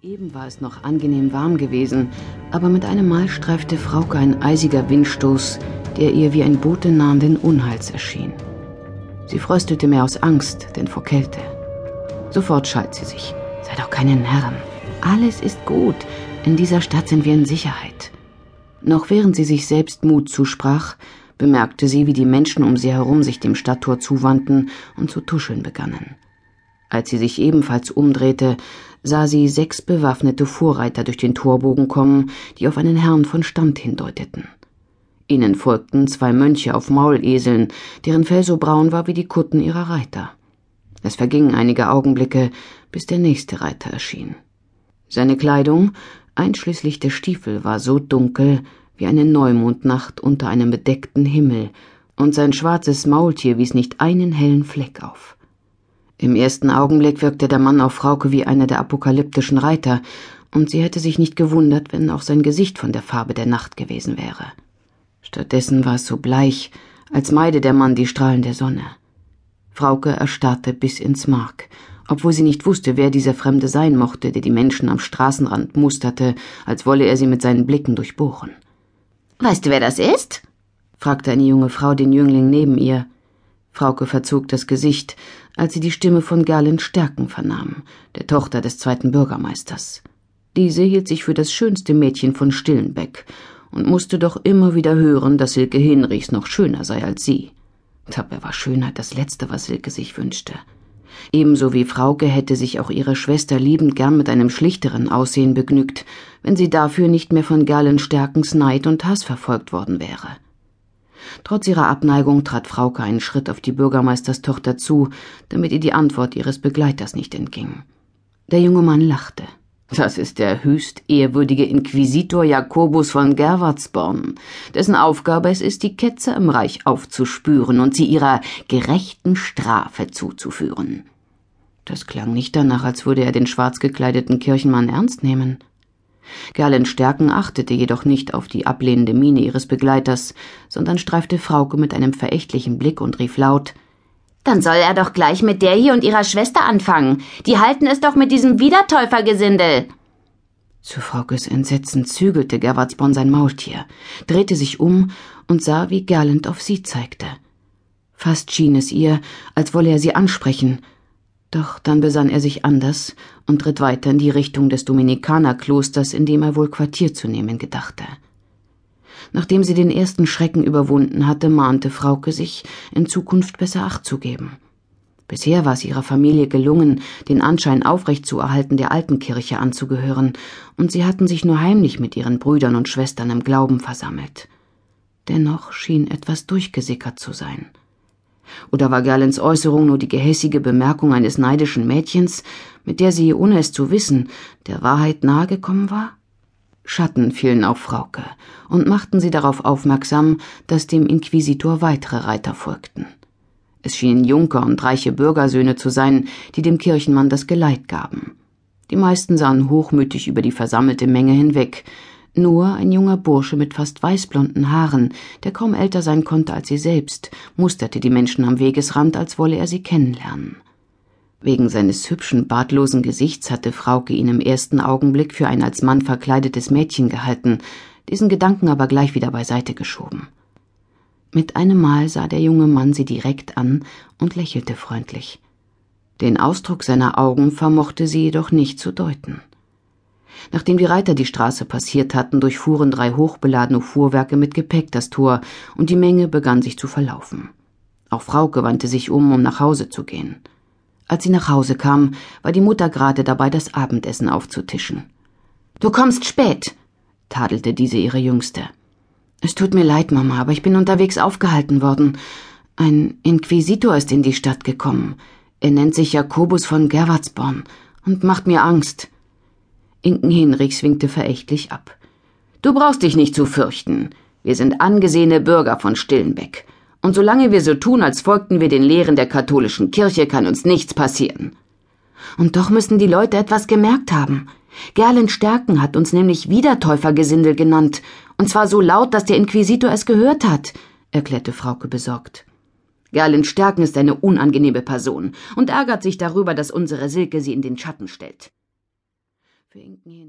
Eben war es noch angenehm warm gewesen, aber mit einem Mal streifte Frauke ein eisiger Windstoß, der ihr wie ein Bote nahenden Unheils erschien. Sie fröstelte mehr aus Angst, denn vor Kälte. Sofort schalt sie sich. Sei doch keine Narren. Alles ist gut. In dieser Stadt sind wir in Sicherheit. Noch während sie sich selbst Mut zusprach, bemerkte sie, wie die Menschen um sie herum sich dem Stadttor zuwandten und zu tuscheln begannen. Als sie sich ebenfalls umdrehte, sah sie sechs bewaffnete Vorreiter durch den Torbogen kommen, die auf einen Herrn von Stand hindeuteten. Ihnen folgten zwei Mönche auf Mauleseln, deren Fell so braun war wie die Kutten ihrer Reiter. Es vergingen einige Augenblicke, bis der nächste Reiter erschien. Seine Kleidung, einschließlich der Stiefel, war so dunkel wie eine Neumondnacht unter einem bedeckten Himmel, und sein schwarzes Maultier wies nicht einen hellen Fleck auf. Im ersten Augenblick wirkte der Mann auf Frauke wie einer der apokalyptischen Reiter, und sie hätte sich nicht gewundert, wenn auch sein Gesicht von der Farbe der Nacht gewesen wäre. Stattdessen war es so bleich, als meide der Mann die Strahlen der Sonne. Frauke erstarrte bis ins Mark, obwohl sie nicht wusste, wer dieser Fremde sein mochte, der die Menschen am Straßenrand musterte, als wolle er sie mit seinen Blicken durchbohren. Weißt du, wer das ist? fragte eine junge Frau den Jüngling neben ihr. Frauke verzog das Gesicht, als sie die Stimme von Gerlin Stärken vernahm, der Tochter des zweiten Bürgermeisters. Diese hielt sich für das schönste Mädchen von Stillenbeck und musste doch immer wieder hören, dass Silke Hinrichs noch schöner sei als sie. Dabei war Schönheit das Letzte, was Silke sich wünschte. Ebenso wie Frauke hätte sich auch ihre Schwester liebend gern mit einem schlichteren Aussehen begnügt, wenn sie dafür nicht mehr von Gerlen Stärkens Neid und Hass verfolgt worden wäre. Trotz ihrer Abneigung trat Frauke einen Schritt auf die Bürgermeisterstochter zu, damit ihr die Antwort ihres Begleiters nicht entging. Der junge Mann lachte. Das ist der höchst ehrwürdige Inquisitor Jakobus von Gerwartsborn, dessen Aufgabe es ist, die Ketzer im Reich aufzuspüren und sie ihrer gerechten Strafe zuzuführen. Das klang nicht danach, als würde er den schwarz gekleideten Kirchenmann ernst nehmen. Gerlen Stärken achtete jedoch nicht auf die ablehnende Miene ihres Begleiters, sondern streifte Frauke mit einem verächtlichen Blick und rief laut Dann soll er doch gleich mit der hier und ihrer Schwester anfangen. Die halten es doch mit diesem Wiedertäufergesindel. Zu Fraukes Entsetzen zügelte Gerwartsborn sein Maultier, drehte sich um und sah, wie Gerlend auf sie zeigte. Fast schien es ihr, als wolle er sie ansprechen, doch dann besann er sich anders und ritt weiter in die Richtung des Dominikanerklosters, in dem er wohl Quartier zu nehmen gedachte. Nachdem sie den ersten Schrecken überwunden hatte, mahnte Frauke sich, in Zukunft besser Acht zu geben. Bisher war es ihrer Familie gelungen, den Anschein aufrechtzuerhalten, der alten Kirche anzugehören, und sie hatten sich nur heimlich mit ihren Brüdern und Schwestern im Glauben versammelt. Dennoch schien etwas durchgesickert zu sein. Oder war Gerlens Äußerung nur die gehässige Bemerkung eines neidischen Mädchens, mit der sie, ohne es zu wissen, der Wahrheit nahegekommen war? Schatten fielen auf Frauke und machten sie darauf aufmerksam, dass dem Inquisitor weitere Reiter folgten. Es schienen Junker und reiche Bürgersöhne zu sein, die dem Kirchenmann das Geleit gaben. Die meisten sahen hochmütig über die versammelte Menge hinweg, nur ein junger Bursche mit fast weißblonden Haaren, der kaum älter sein konnte als sie selbst, musterte die Menschen am Wegesrand, als wolle er sie kennenlernen. Wegen seines hübschen, bartlosen Gesichts hatte Frauke ihn im ersten Augenblick für ein als Mann verkleidetes Mädchen gehalten, diesen Gedanken aber gleich wieder beiseite geschoben. Mit einem Mal sah der junge Mann sie direkt an und lächelte freundlich. Den Ausdruck seiner Augen vermochte sie jedoch nicht zu deuten. Nachdem die Reiter die Straße passiert hatten, durchfuhren drei hochbeladene Fuhrwerke mit Gepäck das Tor, und die Menge begann sich zu verlaufen. Auch Frauke wandte sich um, um nach Hause zu gehen. Als sie nach Hause kam, war die Mutter gerade dabei, das Abendessen aufzutischen. Du kommst spät, tadelte diese ihre Jüngste. Es tut mir leid, Mama, aber ich bin unterwegs aufgehalten worden. Ein Inquisitor ist in die Stadt gekommen. Er nennt sich Jakobus von Gerwartsborn und macht mir Angst. Inken Hinrichs winkte verächtlich ab. Du brauchst dich nicht zu fürchten. Wir sind angesehene Bürger von Stillenbeck. Und solange wir so tun, als folgten wir den Lehren der katholischen Kirche, kann uns nichts passieren. Und doch müssen die Leute etwas gemerkt haben. Gerlen Stärken hat uns nämlich Wiedertäufergesindel genannt, und zwar so laut, dass der Inquisitor es gehört hat, erklärte Frauke besorgt. Gerlen Stärken ist eine unangenehme Person und ärgert sich darüber, dass unsere Silke sie in den Schatten stellt. Für Inken hin.